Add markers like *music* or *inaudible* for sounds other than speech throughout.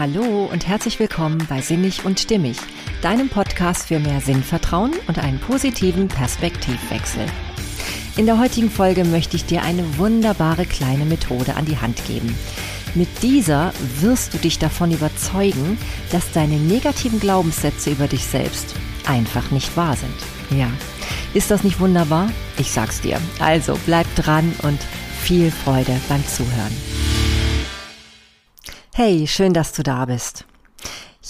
Hallo und herzlich willkommen bei Sinnig und Stimmig, deinem Podcast für mehr Sinnvertrauen und einen positiven Perspektivwechsel. In der heutigen Folge möchte ich dir eine wunderbare kleine Methode an die Hand geben. Mit dieser wirst du dich davon überzeugen, dass deine negativen Glaubenssätze über dich selbst einfach nicht wahr sind. Ja, ist das nicht wunderbar? Ich sag's dir. Also bleib dran und viel Freude beim Zuhören. Hey, schön, dass du da bist.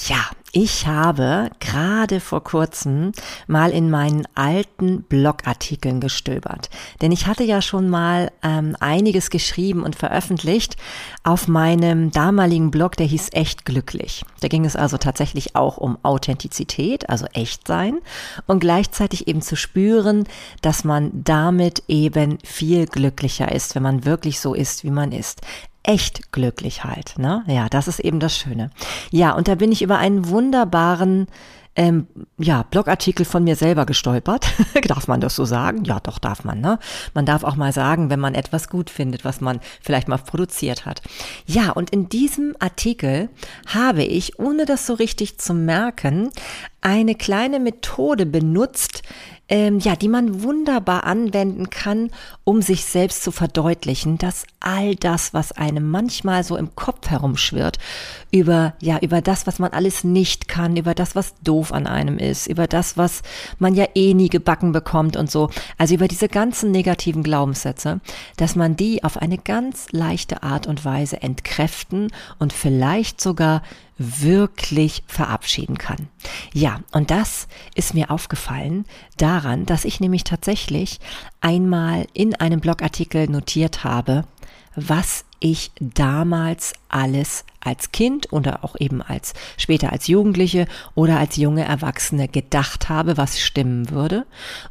Ja, ich habe gerade vor kurzem mal in meinen alten Blogartikeln gestöbert. Denn ich hatte ja schon mal ähm, einiges geschrieben und veröffentlicht auf meinem damaligen Blog, der hieß Echt Glücklich. Da ging es also tatsächlich auch um Authentizität, also echt sein und gleichzeitig eben zu spüren, dass man damit eben viel glücklicher ist, wenn man wirklich so ist, wie man ist echt glücklich halt. Ne? Ja, das ist eben das Schöne. Ja, und da bin ich über einen wunderbaren ähm, ja, Blogartikel von mir selber gestolpert. *laughs* darf man das so sagen? Ja, doch darf man. Ne? Man darf auch mal sagen, wenn man etwas gut findet, was man vielleicht mal produziert hat. Ja, und in diesem Artikel habe ich, ohne das so richtig zu merken, eine kleine Methode benutzt, ähm, ja, die man wunderbar anwenden kann, um sich selbst zu verdeutlichen, dass all das, was einem manchmal so im Kopf herumschwirrt, über, ja, über das, was man alles nicht kann, über das, was doof an einem ist, über das, was man ja eh nie gebacken bekommt und so, also über diese ganzen negativen Glaubenssätze, dass man die auf eine ganz leichte Art und Weise entkräften und vielleicht sogar wirklich verabschieden kann. Ja, und das ist mir aufgefallen daran, dass ich nämlich tatsächlich einmal in einem Blogartikel notiert habe, was ich damals alles als Kind oder auch eben als später als Jugendliche oder als junge Erwachsene gedacht habe, was stimmen würde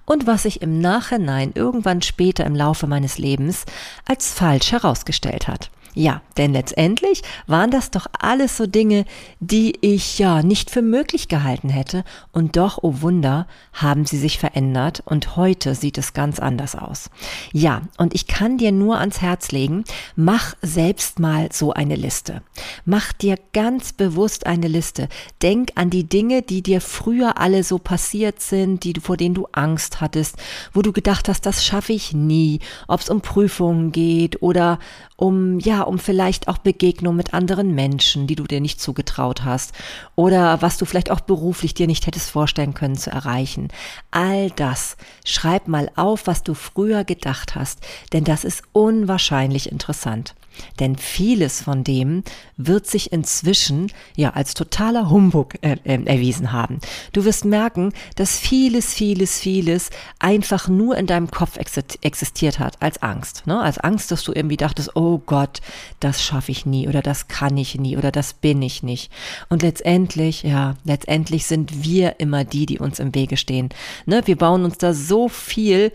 und was sich im Nachhinein irgendwann später im Laufe meines Lebens als falsch herausgestellt hat. Ja, denn letztendlich waren das doch alles so Dinge, die ich ja nicht für möglich gehalten hätte und doch, oh Wunder, haben sie sich verändert und heute sieht es ganz anders aus. Ja, und ich kann dir nur ans Herz legen, mach selbst mal so eine Liste. Mach dir ganz bewusst eine Liste. Denk an die Dinge, die dir früher alle so passiert sind, die du, vor denen du Angst hattest, wo du gedacht hast, das schaffe ich nie, ob es um Prüfungen geht oder um, ja, um vielleicht auch Begegnung mit anderen Menschen, die du dir nicht zugetraut hast oder was du vielleicht auch beruflich dir nicht hättest vorstellen können zu erreichen. All das. Schreib mal auf, was du früher gedacht hast, denn das ist unwahrscheinlich interessant. Denn vieles von dem wird sich inzwischen ja als totaler Humbug äh, äh, erwiesen haben. Du wirst merken, dass vieles, vieles, vieles einfach nur in deinem Kopf existiert hat als Angst. Ne? Als Angst, dass du irgendwie dachtest, oh Gott, das schaffe ich nie oder das kann ich nie oder das bin ich nicht. Und letztendlich, ja, letztendlich sind wir immer die, die uns im Wege stehen. Ne? Wir bauen uns da so viel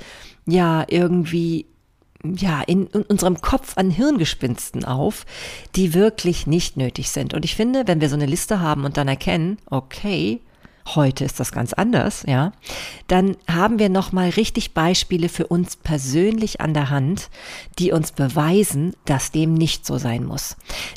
ja irgendwie ja, in, in unserem Kopf an Hirngespinsten auf, die wirklich nicht nötig sind. Und ich finde, wenn wir so eine Liste haben und dann erkennen, okay, heute ist das ganz anders, ja, dann haben wir nochmal richtig Beispiele für uns persönlich an der Hand, die uns beweisen, dass dem nicht so sein muss.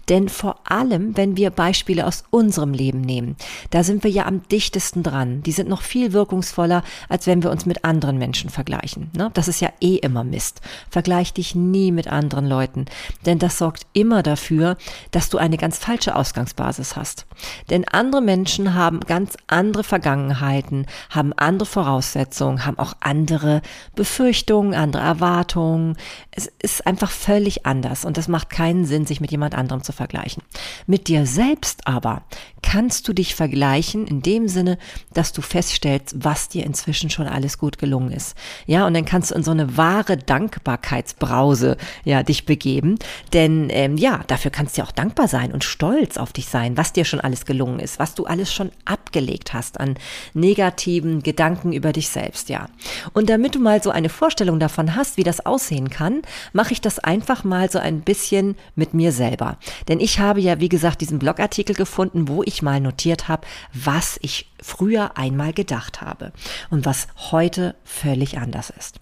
Denn vor allem, wenn wir Beispiele aus unserem Leben nehmen, da sind wir ja am dichtesten dran. Die sind noch viel wirkungsvoller, als wenn wir uns mit anderen Menschen vergleichen. Ne? Das ist ja eh immer Mist. Vergleich dich nie mit anderen Leuten, denn das sorgt immer dafür, dass du eine ganz falsche Ausgangsbasis hast. Denn andere Menschen haben ganz andere andere Vergangenheiten, haben andere Voraussetzungen, haben auch andere Befürchtungen, andere Erwartungen. Es ist einfach völlig anders und das macht keinen Sinn, sich mit jemand anderem zu vergleichen. Mit dir selbst aber kannst du dich vergleichen in dem Sinne, dass du feststellst, was dir inzwischen schon alles gut gelungen ist. Ja, und dann kannst du in so eine wahre Dankbarkeitsbrause ja dich begeben, denn ähm, ja, dafür kannst du ja auch dankbar sein und stolz auf dich sein, was dir schon alles gelungen ist, was du alles schon abgelegt hast hast an negativen Gedanken über dich selbst, ja. Und damit du mal so eine Vorstellung davon hast, wie das aussehen kann, mache ich das einfach mal so ein bisschen mit mir selber. Denn ich habe ja, wie gesagt, diesen Blogartikel gefunden, wo ich mal notiert habe, was ich früher einmal gedacht habe und was heute völlig anders ist.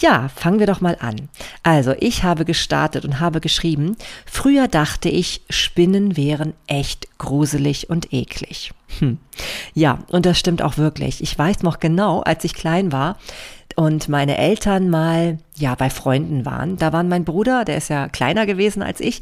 Ja, fangen wir doch mal an. Also, ich habe gestartet und habe geschrieben, früher dachte ich, Spinnen wären echt gruselig und eklig. Hm. Ja, und das stimmt auch wirklich. Ich weiß noch genau, als ich klein war, und meine Eltern mal ja bei Freunden waren. Da waren mein Bruder, der ist ja kleiner gewesen als ich,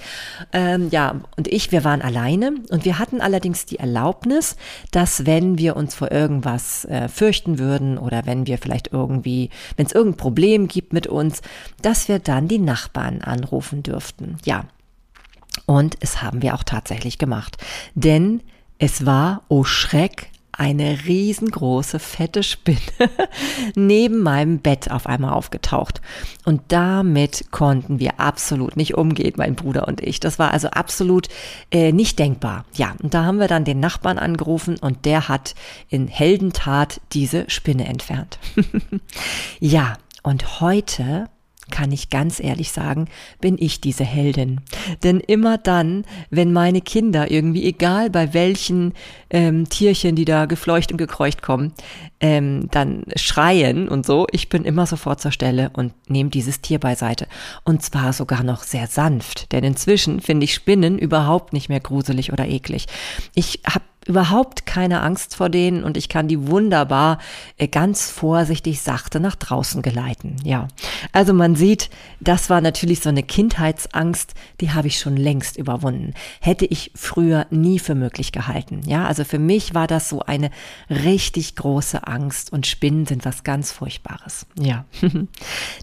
ähm, ja und ich, wir waren alleine und wir hatten allerdings die Erlaubnis, dass wenn wir uns vor irgendwas äh, fürchten würden oder wenn wir vielleicht irgendwie, wenn es irgendein Problem gibt mit uns, dass wir dann die Nachbarn anrufen dürften. Ja. Und es haben wir auch tatsächlich gemacht. Denn es war, oh Schreck, eine riesengroße, fette Spinne *laughs* neben meinem Bett auf einmal aufgetaucht. Und damit konnten wir absolut nicht umgehen, mein Bruder und ich. Das war also absolut äh, nicht denkbar. Ja, und da haben wir dann den Nachbarn angerufen und der hat in Heldentat diese Spinne entfernt. *laughs* ja, und heute kann ich ganz ehrlich sagen, bin ich diese Heldin. Denn immer dann, wenn meine Kinder irgendwie, egal bei welchen ähm, Tierchen, die da gefleucht und gekreucht kommen, ähm, dann schreien und so, ich bin immer sofort zur Stelle und nehme dieses Tier beiseite. Und zwar sogar noch sehr sanft. Denn inzwischen finde ich Spinnen überhaupt nicht mehr gruselig oder eklig. Ich habe überhaupt keine Angst vor denen und ich kann die wunderbar äh, ganz vorsichtig sachte nach draußen geleiten. Ja, also man sieht, das war natürlich so eine Kindheitsangst, die habe ich schon längst überwunden. Hätte ich früher nie für möglich gehalten. Ja, also für mich war das so eine richtig große Angst und Spinnen sind was ganz Furchtbares. Ja. *laughs*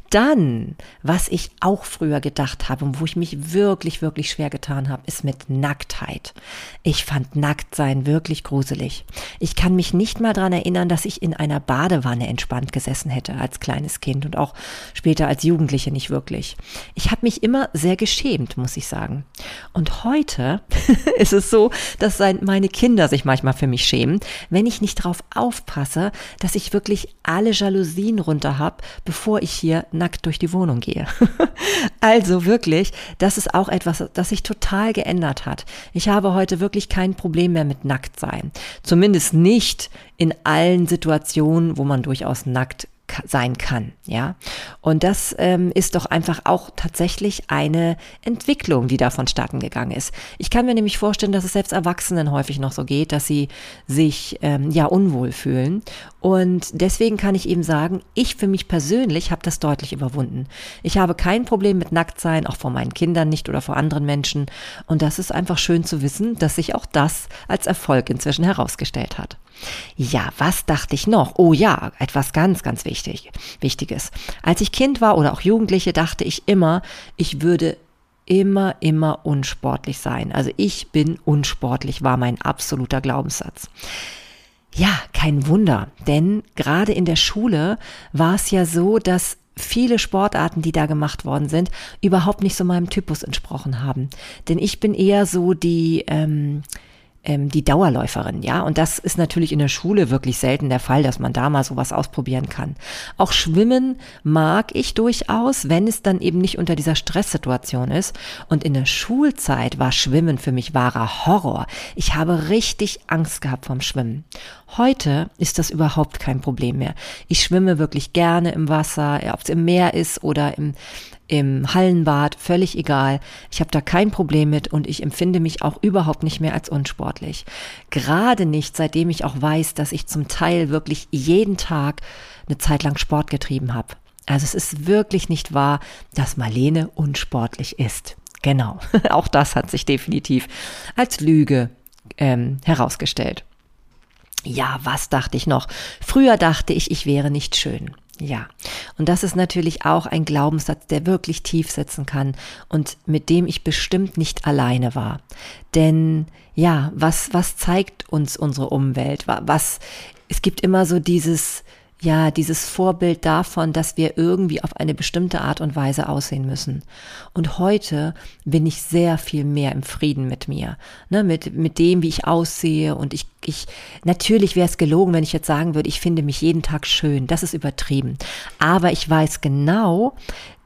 Dann, was ich auch früher gedacht habe und wo ich mich wirklich, wirklich schwer getan habe, ist mit Nacktheit. Ich fand Nacktsein wirklich gruselig. Ich kann mich nicht mal daran erinnern, dass ich in einer Badewanne entspannt gesessen hätte als kleines Kind und auch später als Jugendliche nicht wirklich. Ich habe mich immer sehr geschämt, muss ich sagen. Und heute *laughs* ist es so, dass meine Kinder sich manchmal für mich schämen, wenn ich nicht darauf aufpasse, dass ich wirklich alle Jalousien runter habe, bevor ich hier nackt durch die Wohnung gehe. *laughs* also wirklich, das ist auch etwas, das sich total geändert hat. Ich habe heute wirklich kein Problem mehr mit nackt nackt sein. Zumindest nicht in allen Situationen, wo man durchaus nackt sein kann, ja. Und das ähm, ist doch einfach auch tatsächlich eine Entwicklung, die da vonstatten gegangen ist. Ich kann mir nämlich vorstellen, dass es selbst Erwachsenen häufig noch so geht, dass sie sich ähm, ja unwohl fühlen. Und deswegen kann ich eben sagen, ich für mich persönlich habe das deutlich überwunden. Ich habe kein Problem mit Nacktsein, auch vor meinen Kindern nicht oder vor anderen Menschen. Und das ist einfach schön zu wissen, dass sich auch das als Erfolg inzwischen herausgestellt hat. Ja, was dachte ich noch? Oh ja, etwas ganz, ganz wichtig, Wichtiges. Als ich Kind war oder auch Jugendliche, dachte ich immer, ich würde immer, immer unsportlich sein. Also ich bin unsportlich, war mein absoluter Glaubenssatz. Ja, kein Wunder, denn gerade in der Schule war es ja so, dass viele Sportarten, die da gemacht worden sind, überhaupt nicht so meinem Typus entsprochen haben. Denn ich bin eher so die, ähm, ähm, die Dauerläuferin, ja. Und das ist natürlich in der Schule wirklich selten der Fall, dass man da mal sowas ausprobieren kann. Auch Schwimmen mag ich durchaus, wenn es dann eben nicht unter dieser Stresssituation ist. Und in der Schulzeit war Schwimmen für mich wahrer Horror. Ich habe richtig Angst gehabt vom Schwimmen. Heute ist das überhaupt kein Problem mehr. Ich schwimme wirklich gerne im Wasser, ob es im Meer ist oder im, im Hallenbad, völlig egal. Ich habe da kein Problem mit und ich empfinde mich auch überhaupt nicht mehr als unsportlich. Gerade nicht, seitdem ich auch weiß, dass ich zum Teil wirklich jeden Tag eine Zeit lang Sport getrieben habe. Also es ist wirklich nicht wahr, dass Marlene unsportlich ist. Genau, *laughs* auch das hat sich definitiv als Lüge ähm, herausgestellt. Ja, was dachte ich noch? Früher dachte ich, ich wäre nicht schön. Ja, und das ist natürlich auch ein Glaubenssatz, der wirklich tief sitzen kann und mit dem ich bestimmt nicht alleine war. Denn ja, was, was zeigt uns unsere Umwelt? Was, es gibt immer so dieses, ja, dieses Vorbild davon, dass wir irgendwie auf eine bestimmte Art und Weise aussehen müssen. Und heute bin ich sehr viel mehr im Frieden mit mir, ne, mit, mit dem, wie ich aussehe. Und ich, ich, natürlich wäre es gelogen, wenn ich jetzt sagen würde, ich finde mich jeden Tag schön. Das ist übertrieben. Aber ich weiß genau,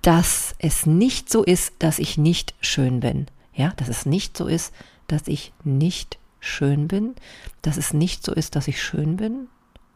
dass es nicht so ist, dass ich nicht schön bin. Ja, dass es nicht so ist, dass ich nicht schön bin, dass es nicht so ist, dass ich schön bin?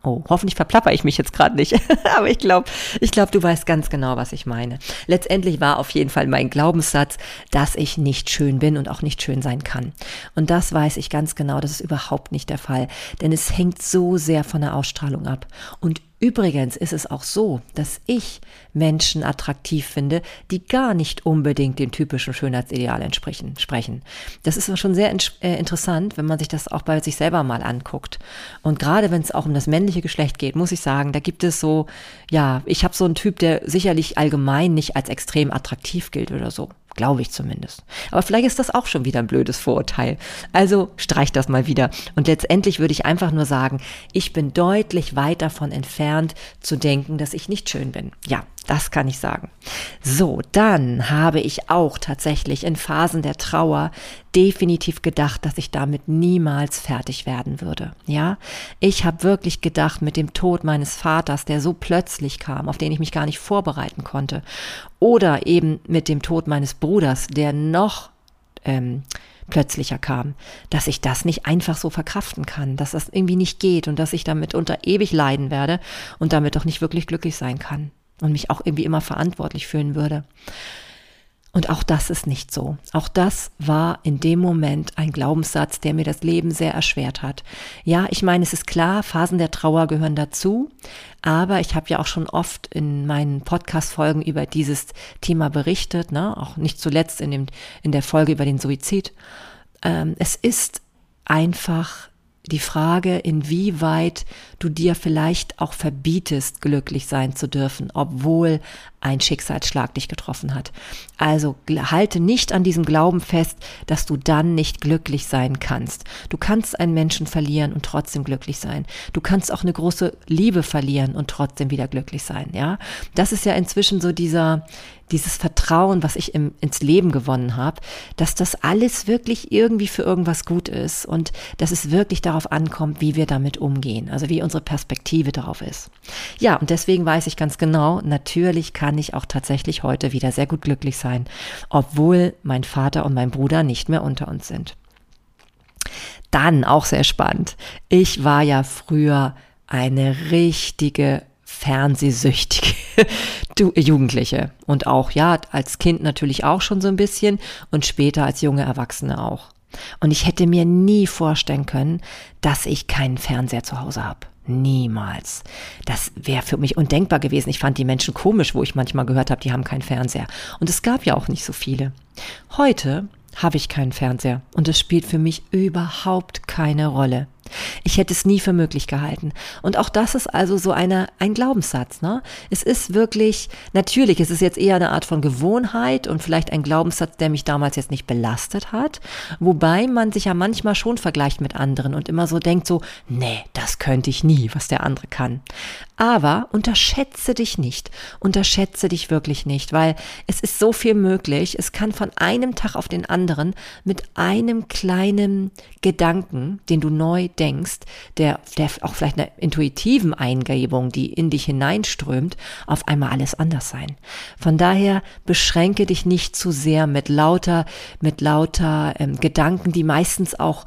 Oh, hoffentlich verplapper ich mich jetzt gerade nicht. *laughs* Aber ich glaube, ich glaube, du weißt ganz genau, was ich meine. Letztendlich war auf jeden Fall mein Glaubenssatz, dass ich nicht schön bin und auch nicht schön sein kann. Und das weiß ich ganz genau, das ist überhaupt nicht der Fall. Denn es hängt so sehr von der Ausstrahlung ab. Und Übrigens ist es auch so, dass ich Menschen attraktiv finde, die gar nicht unbedingt dem typischen Schönheitsideal entsprechen. Sprechen. Das ist schon sehr äh, interessant, wenn man sich das auch bei sich selber mal anguckt. Und gerade wenn es auch um das männliche Geschlecht geht, muss ich sagen, da gibt es so, ja, ich habe so einen Typ, der sicherlich allgemein nicht als extrem attraktiv gilt oder so. Glaube ich zumindest. Aber vielleicht ist das auch schon wieder ein blödes Vorurteil. Also streich das mal wieder. Und letztendlich würde ich einfach nur sagen, ich bin deutlich weit davon entfernt zu denken, dass ich nicht schön bin. Ja, das kann ich sagen. So, dann habe ich auch tatsächlich in Phasen der Trauer definitiv gedacht, dass ich damit niemals fertig werden würde. Ja, ich habe wirklich gedacht, mit dem Tod meines Vaters, der so plötzlich kam, auf den ich mich gar nicht vorbereiten konnte, oder eben mit dem Tod meines Bruders, der noch ähm, plötzlicher kam, dass ich das nicht einfach so verkraften kann, dass das irgendwie nicht geht und dass ich damit unter ewig leiden werde und damit doch nicht wirklich glücklich sein kann und mich auch irgendwie immer verantwortlich fühlen würde. Und auch das ist nicht so. Auch das war in dem Moment ein Glaubenssatz, der mir das Leben sehr erschwert hat. Ja, ich meine, es ist klar, Phasen der Trauer gehören dazu, aber ich habe ja auch schon oft in meinen Podcast-Folgen über dieses Thema berichtet, ne? auch nicht zuletzt in, dem, in der Folge über den Suizid. Ähm, es ist einfach die Frage, inwieweit du dir vielleicht auch verbietest, glücklich sein zu dürfen, obwohl ein Schicksalsschlag dich getroffen hat. Also halte nicht an diesem Glauben fest, dass du dann nicht glücklich sein kannst. Du kannst einen Menschen verlieren und trotzdem glücklich sein. Du kannst auch eine große Liebe verlieren und trotzdem wieder glücklich sein, ja? Das ist ja inzwischen so dieser dieses Vertrauen, was ich im, ins Leben gewonnen habe, dass das alles wirklich irgendwie für irgendwas gut ist und dass es wirklich darauf ankommt, wie wir damit umgehen, also wie unsere Perspektive darauf ist. Ja, und deswegen weiß ich ganz genau, natürlich kann ich auch tatsächlich heute wieder sehr gut glücklich sein, obwohl mein Vater und mein Bruder nicht mehr unter uns sind. Dann auch sehr spannend. Ich war ja früher eine richtige fernsehsüchtige *laughs* Jugendliche und auch ja als Kind natürlich auch schon so ein bisschen und später als junge Erwachsene auch. Und ich hätte mir nie vorstellen können, dass ich keinen Fernseher zu Hause habe. Niemals. Das wäre für mich undenkbar gewesen. Ich fand die Menschen komisch, wo ich manchmal gehört habe, die haben keinen Fernseher. Und es gab ja auch nicht so viele. Heute habe ich keinen Fernseher und es spielt für mich überhaupt keine Rolle. Ich hätte es nie für möglich gehalten. Und auch das ist also so eine, ein Glaubenssatz. Ne? Es ist wirklich, natürlich, es ist jetzt eher eine Art von Gewohnheit und vielleicht ein Glaubenssatz, der mich damals jetzt nicht belastet hat. Wobei man sich ja manchmal schon vergleicht mit anderen und immer so denkt so, nee, das könnte ich nie, was der andere kann. Aber unterschätze dich nicht. Unterschätze dich wirklich nicht, weil es ist so viel möglich. Es kann von einem Tag auf den anderen mit einem kleinen Gedanken, den du neu denkst, der, der auch vielleicht einer intuitiven Eingebung, die in dich hineinströmt, auf einmal alles anders sein. Von daher beschränke dich nicht zu sehr mit lauter, mit lauter ähm, Gedanken, die meistens auch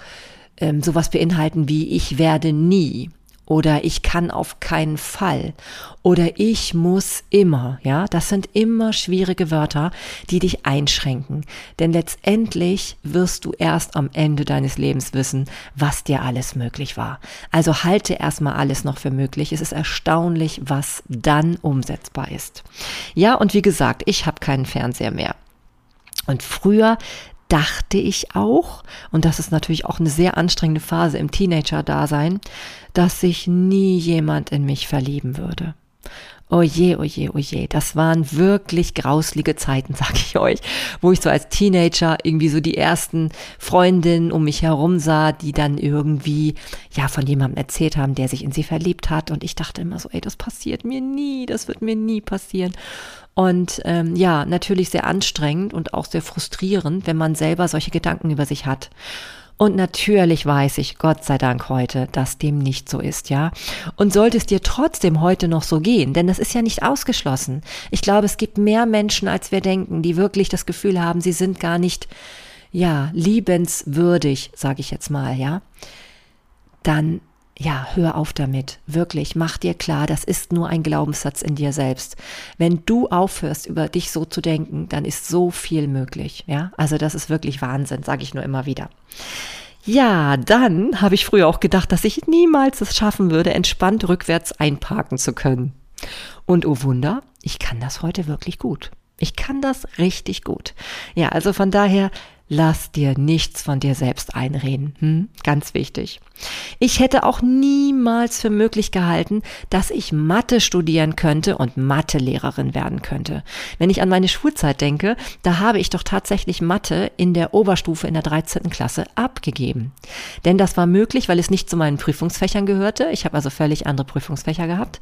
ähm, sowas beinhalten wie ich werde nie oder ich kann auf keinen Fall oder ich muss immer, ja, das sind immer schwierige Wörter, die dich einschränken, denn letztendlich wirst du erst am Ende deines Lebens wissen, was dir alles möglich war. Also halte erstmal alles noch für möglich. Es ist erstaunlich, was dann umsetzbar ist. Ja, und wie gesagt, ich habe keinen Fernseher mehr. Und früher dachte ich auch, und das ist natürlich auch eine sehr anstrengende Phase im Teenager-Dasein, dass sich nie jemand in mich verlieben würde. Oje, oje, oje, das waren wirklich grauslige Zeiten, *laughs* sag ich euch, wo ich so als Teenager irgendwie so die ersten Freundinnen um mich herum sah, die dann irgendwie, ja, von jemandem erzählt haben, der sich in sie verliebt hat. Und ich dachte immer so, ey, das passiert mir nie, das wird mir nie passieren. Und ähm, ja, natürlich sehr anstrengend und auch sehr frustrierend, wenn man selber solche Gedanken über sich hat. Und natürlich weiß ich, Gott sei Dank heute, dass dem nicht so ist, ja. Und sollte es dir trotzdem heute noch so gehen, denn das ist ja nicht ausgeschlossen. Ich glaube, es gibt mehr Menschen, als wir denken, die wirklich das Gefühl haben, sie sind gar nicht ja, liebenswürdig, sage ich jetzt mal, ja, dann ja, hör auf damit. Wirklich, mach dir klar, das ist nur ein Glaubenssatz in dir selbst. Wenn du aufhörst, über dich so zu denken, dann ist so viel möglich. Ja, also das ist wirklich Wahnsinn, sage ich nur immer wieder. Ja, dann habe ich früher auch gedacht, dass ich niemals es schaffen würde, entspannt rückwärts einparken zu können. Und oh Wunder, ich kann das heute wirklich gut. Ich kann das richtig gut. Ja, also von daher Lass dir nichts von dir selbst einreden. Hm? Ganz wichtig. Ich hätte auch niemals für möglich gehalten, dass ich Mathe studieren könnte und Mathelehrerin werden könnte. Wenn ich an meine Schulzeit denke, da habe ich doch tatsächlich Mathe in der Oberstufe in der 13. Klasse abgegeben. Denn das war möglich, weil es nicht zu meinen Prüfungsfächern gehörte. Ich habe also völlig andere Prüfungsfächer gehabt.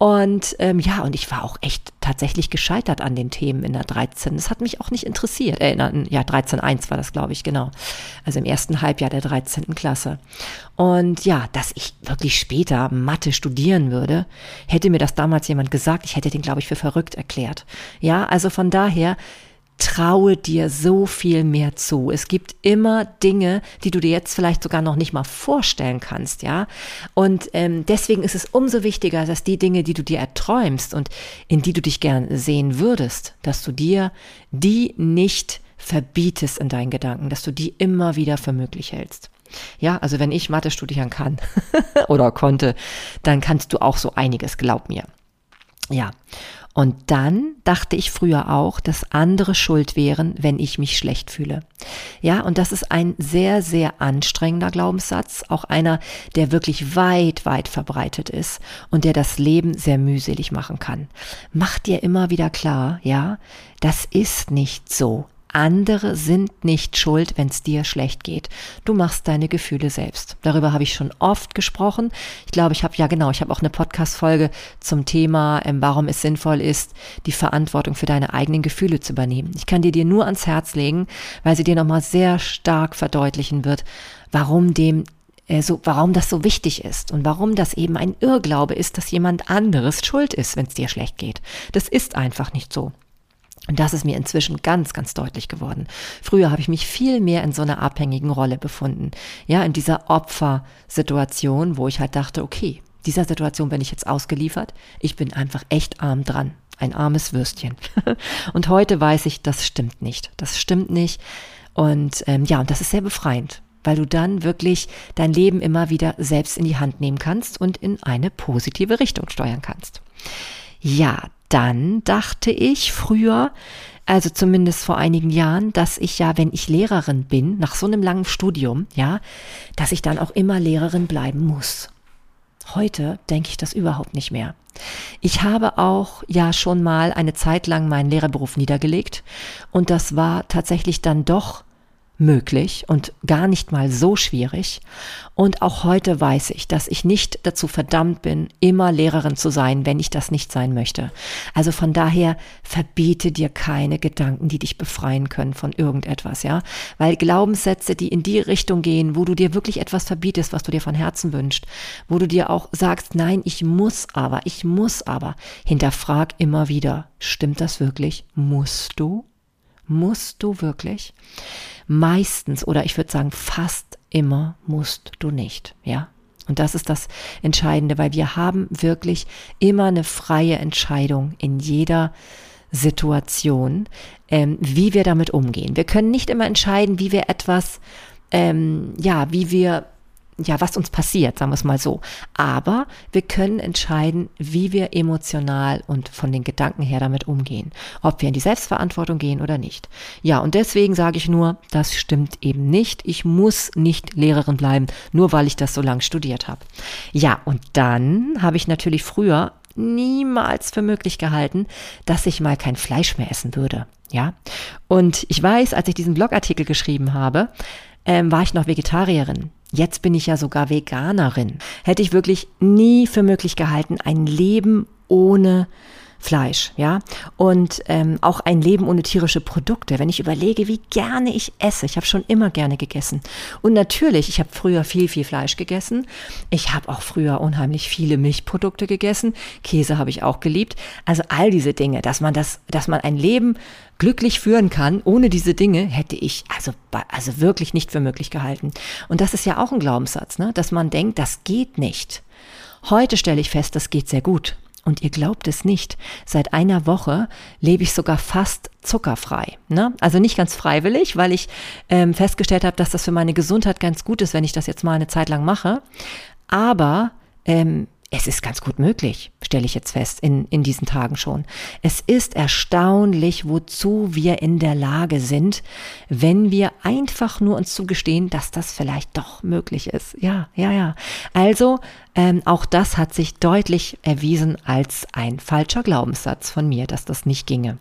Und ähm, ja, und ich war auch echt tatsächlich gescheitert an den Themen in der 13. Das hat mich auch nicht interessiert. Äh, ja, 13.1 war das, glaube ich, genau. Also im ersten Halbjahr der 13. Klasse. Und ja, dass ich wirklich später Mathe studieren würde, hätte mir das damals jemand gesagt, ich hätte den, glaube ich, für verrückt erklärt. Ja, also von daher, traue dir so viel mehr zu. Es gibt immer Dinge, die du dir jetzt vielleicht sogar noch nicht mal vorstellen kannst, ja. Und ähm, deswegen ist es umso wichtiger, dass die Dinge, die du dir erträumst und in die du dich gern sehen würdest, dass du dir die nicht verbietest in deinen Gedanken, dass du die immer wieder für möglich hältst. Ja, also wenn ich Mathe studieren kann *laughs* oder konnte, dann kannst du auch so einiges, glaub mir. Ja. Und dann dachte ich früher auch, dass andere schuld wären, wenn ich mich schlecht fühle. Ja, und das ist ein sehr, sehr anstrengender Glaubenssatz, auch einer, der wirklich weit, weit verbreitet ist und der das Leben sehr mühselig machen kann. Mach dir immer wieder klar, ja, das ist nicht so. Andere sind nicht schuld, wenn es dir schlecht geht. Du machst deine Gefühle selbst. Darüber habe ich schon oft gesprochen. Ich glaube, ich habe ja genau, ich habe auch eine Podcast-Folge zum Thema, ähm, warum es sinnvoll ist, die Verantwortung für deine eigenen Gefühle zu übernehmen. Ich kann dir dir nur ans Herz legen, weil sie dir nochmal sehr stark verdeutlichen wird, warum dem äh, so, warum das so wichtig ist und warum das eben ein Irrglaube ist, dass jemand anderes schuld ist, wenn es dir schlecht geht. Das ist einfach nicht so. Und das ist mir inzwischen ganz, ganz deutlich geworden. Früher habe ich mich viel mehr in so einer abhängigen Rolle befunden. Ja, in dieser Opfersituation, wo ich halt dachte, okay, dieser Situation bin ich jetzt ausgeliefert. Ich bin einfach echt arm dran. Ein armes Würstchen. *laughs* und heute weiß ich, das stimmt nicht. Das stimmt nicht. Und ähm, ja, und das ist sehr befreiend, weil du dann wirklich dein Leben immer wieder selbst in die Hand nehmen kannst und in eine positive Richtung steuern kannst. Ja, dann dachte ich früher, also zumindest vor einigen Jahren, dass ich ja, wenn ich Lehrerin bin, nach so einem langen Studium, ja, dass ich dann auch immer Lehrerin bleiben muss. Heute denke ich das überhaupt nicht mehr. Ich habe auch ja schon mal eine Zeit lang meinen Lehrerberuf niedergelegt und das war tatsächlich dann doch möglich und gar nicht mal so schwierig. Und auch heute weiß ich, dass ich nicht dazu verdammt bin, immer Lehrerin zu sein, wenn ich das nicht sein möchte. Also von daher verbiete dir keine Gedanken, die dich befreien können von irgendetwas, ja? Weil Glaubenssätze, die in die Richtung gehen, wo du dir wirklich etwas verbietest, was du dir von Herzen wünschst, wo du dir auch sagst, nein, ich muss aber, ich muss aber, hinterfrag immer wieder, stimmt das wirklich? Musst du? Musst du wirklich? Meistens oder ich würde sagen fast immer musst du nicht, ja? Und das ist das Entscheidende, weil wir haben wirklich immer eine freie Entscheidung in jeder Situation, ähm, wie wir damit umgehen. Wir können nicht immer entscheiden, wie wir etwas, ähm, ja, wie wir ja, was uns passiert, sagen wir es mal so. Aber wir können entscheiden, wie wir emotional und von den Gedanken her damit umgehen. Ob wir in die Selbstverantwortung gehen oder nicht. Ja, und deswegen sage ich nur, das stimmt eben nicht. Ich muss nicht Lehrerin bleiben, nur weil ich das so lange studiert habe. Ja, und dann habe ich natürlich früher niemals für möglich gehalten, dass ich mal kein Fleisch mehr essen würde. Ja. Und ich weiß, als ich diesen Blogartikel geschrieben habe, ähm, war ich noch Vegetarierin. Jetzt bin ich ja sogar Veganerin. Hätte ich wirklich nie für möglich gehalten, ein Leben ohne Fleisch, ja. Und ähm, auch ein Leben ohne tierische Produkte. Wenn ich überlege, wie gerne ich esse, ich habe schon immer gerne gegessen. Und natürlich, ich habe früher viel, viel Fleisch gegessen. Ich habe auch früher unheimlich viele Milchprodukte gegessen. Käse habe ich auch geliebt. Also all diese Dinge, dass man das, dass man ein Leben glücklich führen kann, ohne diese Dinge, hätte ich also, also wirklich nicht für möglich gehalten. Und das ist ja auch ein Glaubenssatz, ne? dass man denkt, das geht nicht. Heute stelle ich fest, das geht sehr gut. Und ihr glaubt es nicht, seit einer Woche lebe ich sogar fast zuckerfrei. Ne? Also nicht ganz freiwillig, weil ich ähm, festgestellt habe, dass das für meine Gesundheit ganz gut ist, wenn ich das jetzt mal eine Zeit lang mache. Aber ähm, es ist ganz gut möglich, stelle ich jetzt fest, in, in diesen Tagen schon. Es ist erstaunlich, wozu wir in der Lage sind, wenn wir einfach nur uns zugestehen, dass das vielleicht doch möglich ist. Ja, ja, ja. Also, ähm, auch das hat sich deutlich erwiesen als ein falscher Glaubenssatz von mir, dass das nicht ginge.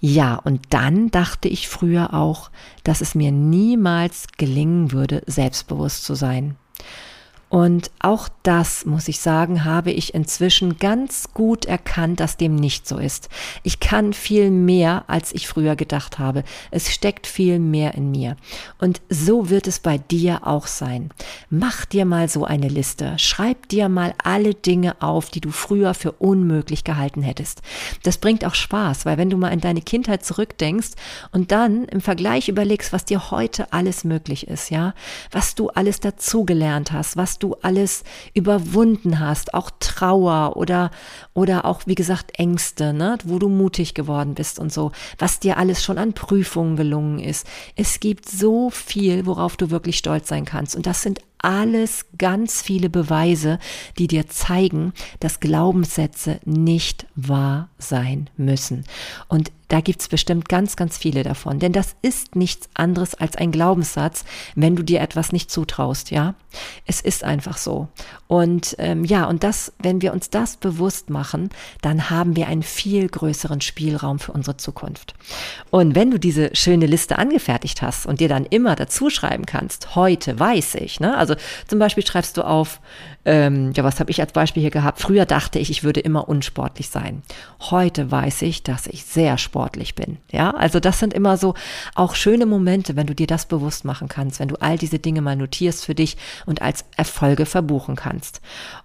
Ja, und dann dachte ich früher auch, dass es mir niemals gelingen würde, selbstbewusst zu sein. Und auch das, muss ich sagen, habe ich inzwischen ganz gut erkannt, dass dem nicht so ist. Ich kann viel mehr, als ich früher gedacht habe. Es steckt viel mehr in mir. Und so wird es bei dir auch sein. Mach dir mal so eine Liste. Schreib dir mal alle Dinge auf, die du früher für unmöglich gehalten hättest. Das bringt auch Spaß, weil wenn du mal in deine Kindheit zurückdenkst und dann im Vergleich überlegst, was dir heute alles möglich ist, ja, was du alles dazugelernt hast, was du du alles überwunden hast, auch Trauer oder, oder auch, wie gesagt, Ängste, ne, wo du mutig geworden bist und so, was dir alles schon an Prüfungen gelungen ist. Es gibt so viel, worauf du wirklich stolz sein kannst. Und das sind alles ganz viele Beweise, die dir zeigen, dass Glaubenssätze nicht wahr sein müssen. Und da gibt's bestimmt ganz, ganz viele davon. Denn das ist nichts anderes als ein Glaubenssatz, wenn du dir etwas nicht zutraust, ja. Es ist einfach so. Und ähm, ja, und das, wenn wir uns das bewusst machen, dann haben wir einen viel größeren Spielraum für unsere Zukunft. Und wenn du diese schöne Liste angefertigt hast und dir dann immer dazu schreiben kannst, heute weiß ich, ne? Also zum Beispiel schreibst du auf, ähm, ja, was habe ich als Beispiel hier gehabt? Früher dachte ich, ich würde immer unsportlich sein. Heute weiß ich, dass ich sehr sportlich bin. Ja, also das sind immer so auch schöne Momente, wenn du dir das bewusst machen kannst, wenn du all diese Dinge mal notierst für dich und als Erfolge verbuchen kannst.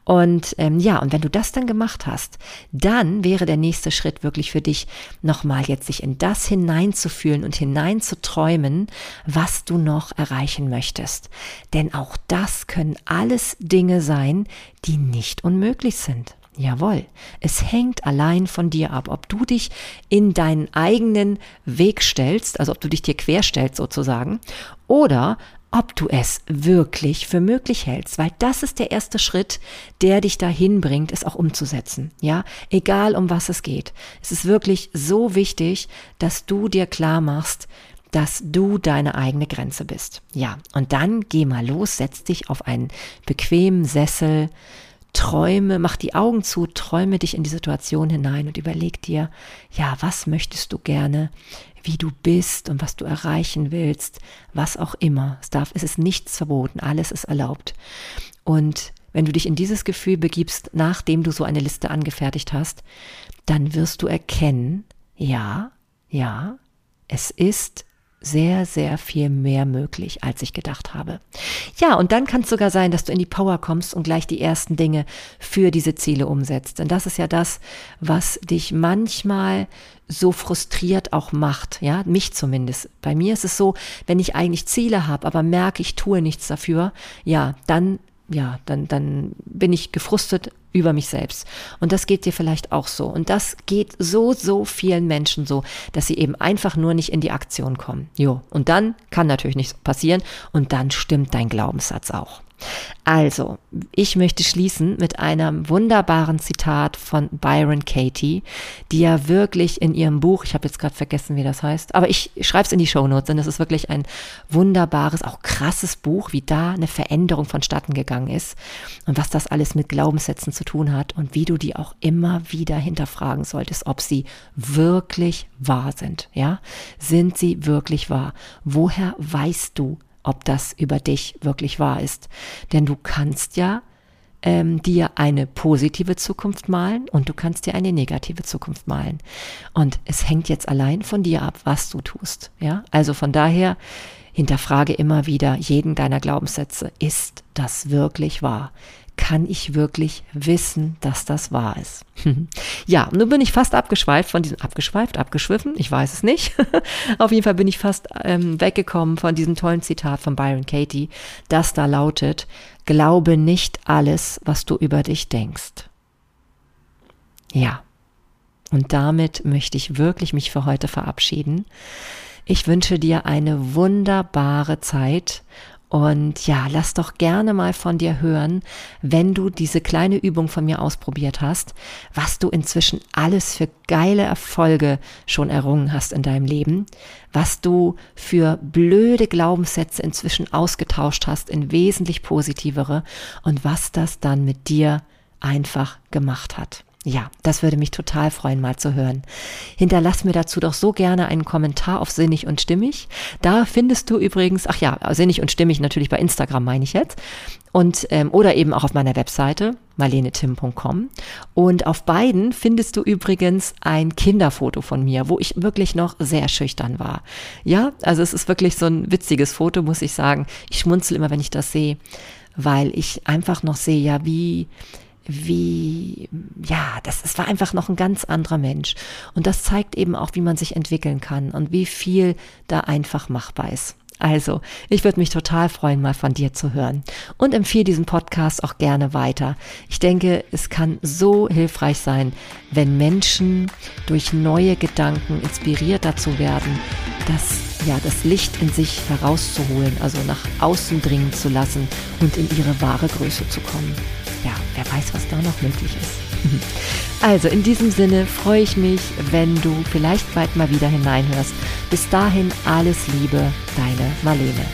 Und ähm, ja, und wenn du das dann gemacht hast, dann wäre der nächste Schritt wirklich für dich, nochmal jetzt sich in das hineinzufühlen und hineinzuträumen, was du noch erreichen möchtest. Denn auch das können alles Dinge sein, die nicht unmöglich sind. Jawohl, es hängt allein von dir ab, ob du dich in deinen eigenen Weg stellst, also ob du dich dir querstellst sozusagen, oder ob du es wirklich für möglich hältst, weil das ist der erste Schritt, der dich dahin bringt, es auch umzusetzen. Ja, egal um was es geht. Es ist wirklich so wichtig, dass du dir klar machst, dass du deine eigene Grenze bist. Ja, und dann geh mal los, setz dich auf einen bequemen Sessel, träume, mach die Augen zu, träume dich in die Situation hinein und überleg dir, ja, was möchtest du gerne, wie du bist und was du erreichen willst, was auch immer. Es darf, es ist nichts verboten, alles ist erlaubt. Und wenn du dich in dieses Gefühl begibst, nachdem du so eine Liste angefertigt hast, dann wirst du erkennen, ja, ja, es ist sehr, sehr viel mehr möglich, als ich gedacht habe. Ja, und dann kann es sogar sein, dass du in die Power kommst und gleich die ersten Dinge für diese Ziele umsetzt. Denn das ist ja das, was dich manchmal so frustriert auch macht, ja, mich zumindest. Bei mir ist es so, wenn ich eigentlich Ziele habe, aber merke, ich tue nichts dafür, ja, dann ja, dann, dann bin ich gefrustet über mich selbst. Und das geht dir vielleicht auch so. Und das geht so, so vielen Menschen so, dass sie eben einfach nur nicht in die Aktion kommen. Jo. Und dann kann natürlich nichts passieren und dann stimmt dein Glaubenssatz auch. Also, ich möchte schließen mit einem wunderbaren Zitat von Byron Katie, die ja wirklich in ihrem Buch, ich habe jetzt gerade vergessen, wie das heißt, aber ich schreibe es in die Shownotes, denn das ist wirklich ein wunderbares, auch krasses Buch, wie da eine Veränderung vonstatten gegangen ist und was das alles mit Glaubenssätzen zu tun hat und wie du die auch immer wieder hinterfragen solltest, ob sie wirklich wahr sind, ja? Sind sie wirklich wahr? Woher weißt du, ob das über dich wirklich wahr ist. Denn du kannst ja ähm, dir eine positive Zukunft malen und du kannst dir eine negative Zukunft malen. Und es hängt jetzt allein von dir ab, was du tust. Ja, also von daher hinterfrage immer wieder jeden deiner Glaubenssätze. Ist das wirklich wahr? Kann ich wirklich wissen, dass das wahr ist? *laughs* ja, nun bin ich fast abgeschweift von diesem, abgeschweift, abgeschwiffen, ich weiß es nicht. *laughs* Auf jeden Fall bin ich fast ähm, weggekommen von diesem tollen Zitat von Byron Katie, das da lautet, glaube nicht alles, was du über dich denkst. Ja. Und damit möchte ich wirklich mich für heute verabschieden. Ich wünsche dir eine wunderbare Zeit und ja, lass doch gerne mal von dir hören, wenn du diese kleine Übung von mir ausprobiert hast, was du inzwischen alles für geile Erfolge schon errungen hast in deinem Leben, was du für blöde Glaubenssätze inzwischen ausgetauscht hast in wesentlich positivere und was das dann mit dir einfach gemacht hat. Ja, das würde mich total freuen, mal zu hören. Hinterlass mir dazu doch so gerne einen Kommentar auf Sinnig und Stimmig. Da findest du übrigens, ach ja, Sinnig und Stimmig natürlich bei Instagram meine ich jetzt. Und, ähm, oder eben auch auf meiner Webseite, marlenetim.com. Und auf beiden findest du übrigens ein Kinderfoto von mir, wo ich wirklich noch sehr schüchtern war. Ja, also es ist wirklich so ein witziges Foto, muss ich sagen. Ich schmunzel immer, wenn ich das sehe, weil ich einfach noch sehe, ja, wie, wie, ja, das, es war einfach noch ein ganz anderer Mensch. Und das zeigt eben auch, wie man sich entwickeln kann und wie viel da einfach machbar ist. Also, ich würde mich total freuen, mal von dir zu hören. Und empfehle diesen Podcast auch gerne weiter. Ich denke, es kann so hilfreich sein, wenn Menschen durch neue Gedanken inspiriert dazu werden, das, ja, das Licht in sich herauszuholen, also nach außen dringen zu lassen und in ihre wahre Größe zu kommen ja, wer weiß, was da noch möglich ist. *laughs* Also in diesem Sinne freue ich mich, wenn du vielleicht bald mal wieder hineinhörst. Bis dahin alles Liebe, deine Marlene.